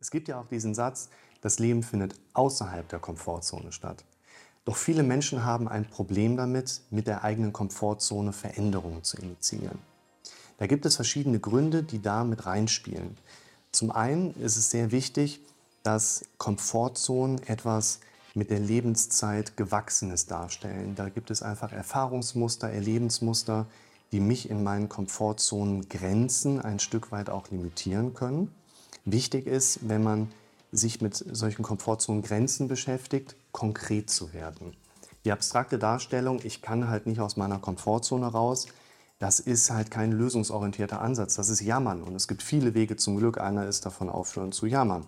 Es gibt ja auch diesen Satz, das Leben findet außerhalb der Komfortzone statt. Doch viele Menschen haben ein Problem damit, mit der eigenen Komfortzone Veränderungen zu initiieren. Da gibt es verschiedene Gründe, die da mit reinspielen. Zum einen ist es sehr wichtig, dass Komfortzonen etwas mit der Lebenszeit Gewachsenes darstellen. Da gibt es einfach Erfahrungsmuster, Erlebensmuster, die mich in meinen Komfortzonen Grenzen ein Stück weit auch limitieren können. Wichtig ist, wenn man sich mit solchen Komfortzonen Grenzen beschäftigt, konkret zu werden. Die abstrakte Darstellung, ich kann halt nicht aus meiner Komfortzone raus, das ist halt kein lösungsorientierter Ansatz. Das ist Jammern. Und es gibt viele Wege zum Glück. Einer ist davon aufhören zu jammern.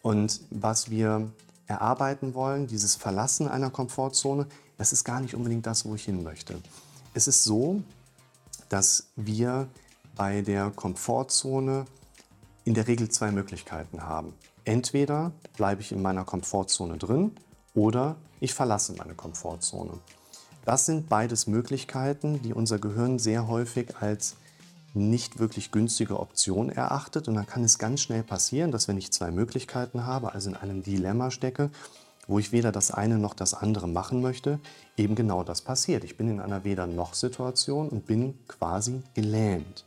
Und was wir erarbeiten wollen, dieses Verlassen einer Komfortzone, das ist gar nicht unbedingt das, wo ich hin möchte. Es ist so, dass wir bei der Komfortzone in der Regel zwei Möglichkeiten haben. Entweder bleibe ich in meiner Komfortzone drin oder ich verlasse meine Komfortzone. Das sind beides Möglichkeiten, die unser Gehirn sehr häufig als nicht wirklich günstige Option erachtet. Und dann kann es ganz schnell passieren, dass wenn ich zwei Möglichkeiten habe, also in einem Dilemma stecke, wo ich weder das eine noch das andere machen möchte, eben genau das passiert. Ich bin in einer Weder-noch-Situation und bin quasi gelähmt.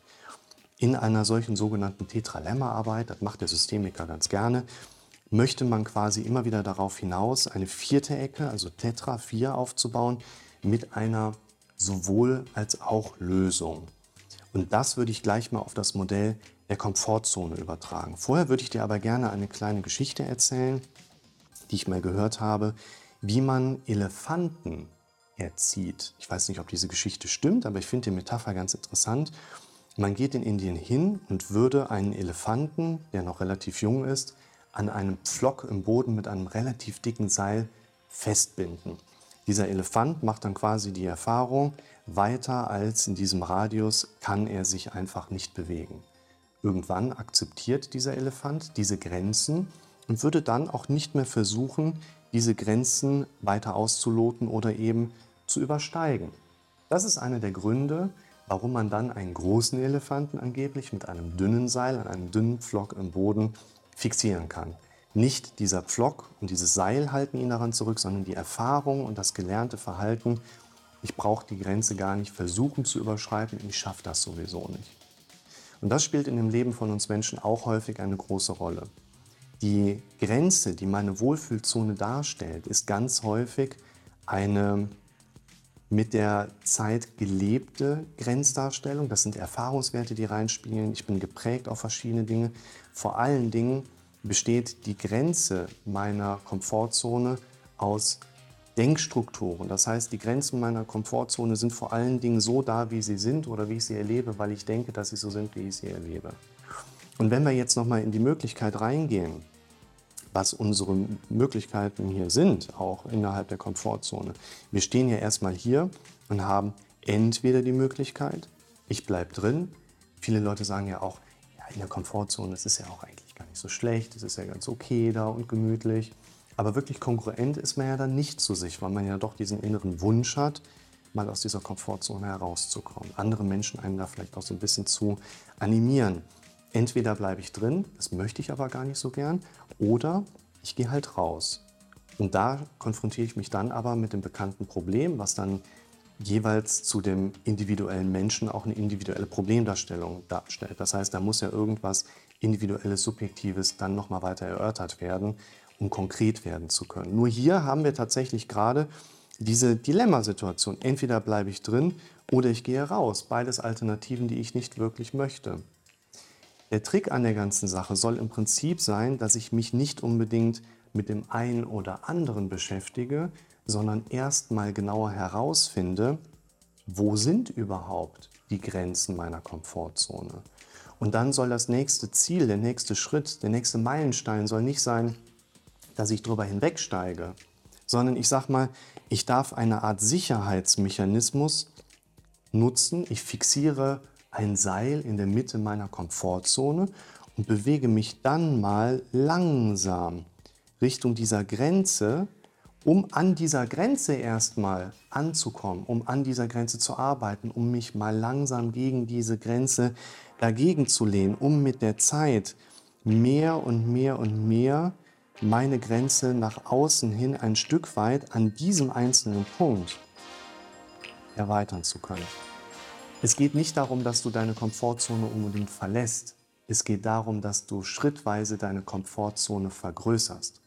In einer solchen sogenannten Tetralemma-Arbeit, das macht der Systemiker ganz gerne, möchte man quasi immer wieder darauf hinaus, eine vierte Ecke, also Tetra 4 aufzubauen, mit einer sowohl als auch Lösung. Und das würde ich gleich mal auf das Modell der Komfortzone übertragen. Vorher würde ich dir aber gerne eine kleine Geschichte erzählen, die ich mal gehört habe, wie man Elefanten erzieht. Ich weiß nicht, ob diese Geschichte stimmt, aber ich finde die Metapher ganz interessant. Man geht in Indien hin und würde einen Elefanten, der noch relativ jung ist, an einem Pflock im Boden mit einem relativ dicken Seil festbinden. Dieser Elefant macht dann quasi die Erfahrung, weiter als in diesem Radius kann er sich einfach nicht bewegen. Irgendwann akzeptiert dieser Elefant diese Grenzen und würde dann auch nicht mehr versuchen, diese Grenzen weiter auszuloten oder eben zu übersteigen. Das ist einer der Gründe, warum man dann einen großen Elefanten angeblich mit einem dünnen Seil an einem dünnen Pflock im Boden fixieren kann. Nicht dieser Pflock und dieses Seil halten ihn daran zurück, sondern die Erfahrung und das gelernte Verhalten. Ich brauche die Grenze gar nicht versuchen zu überschreiten, ich schaffe das sowieso nicht. Und das spielt in dem Leben von uns Menschen auch häufig eine große Rolle. Die Grenze, die meine Wohlfühlzone darstellt, ist ganz häufig eine mit der Zeit gelebte Grenzdarstellung. Das sind Erfahrungswerte, die reinspielen. Ich bin geprägt auf verschiedene Dinge. Vor allen Dingen besteht die Grenze meiner Komfortzone aus Denkstrukturen. Das heißt, die Grenzen meiner Komfortzone sind vor allen Dingen so da, wie sie sind oder wie ich sie erlebe, weil ich denke, dass sie so sind, wie ich sie erlebe. Und wenn wir jetzt nochmal in die Möglichkeit reingehen, was unsere Möglichkeiten hier sind, auch innerhalb der Komfortzone. Wir stehen ja erstmal hier und haben entweder die Möglichkeit, ich bleibe drin. Viele Leute sagen ja auch, ja, in der Komfortzone, das ist ja auch eigentlich gar nicht so schlecht, es ist ja ganz okay da und gemütlich. Aber wirklich konkurrent ist man ja dann nicht zu sich, weil man ja doch diesen inneren Wunsch hat, mal aus dieser Komfortzone herauszukommen. Andere Menschen einen da vielleicht auch so ein bisschen zu animieren. Entweder bleibe ich drin, das möchte ich aber gar nicht so gern, oder ich gehe halt raus. Und da konfrontiere ich mich dann aber mit dem bekannten Problem, was dann jeweils zu dem individuellen Menschen auch eine individuelle Problemdarstellung darstellt. Das heißt, da muss ja irgendwas individuelles, subjektives dann nochmal weiter erörtert werden, um konkret werden zu können. Nur hier haben wir tatsächlich gerade diese Dilemmasituation. Entweder bleibe ich drin oder ich gehe raus. Beides Alternativen, die ich nicht wirklich möchte. Der Trick an der ganzen Sache soll im Prinzip sein, dass ich mich nicht unbedingt mit dem einen oder anderen beschäftige, sondern erstmal genauer herausfinde, wo sind überhaupt die Grenzen meiner Komfortzone. Und dann soll das nächste Ziel, der nächste Schritt, der nächste Meilenstein soll nicht sein, dass ich drüber hinwegsteige, sondern ich sage mal, ich darf eine Art Sicherheitsmechanismus nutzen. Ich fixiere ein Seil in der Mitte meiner Komfortzone und bewege mich dann mal langsam Richtung dieser Grenze, um an dieser Grenze erstmal anzukommen, um an dieser Grenze zu arbeiten, um mich mal langsam gegen diese Grenze dagegen zu lehnen, um mit der Zeit mehr und mehr und mehr meine Grenze nach außen hin ein Stück weit an diesem einzelnen Punkt erweitern zu können. Es geht nicht darum, dass du deine Komfortzone unbedingt verlässt. Es geht darum, dass du schrittweise deine Komfortzone vergrößerst.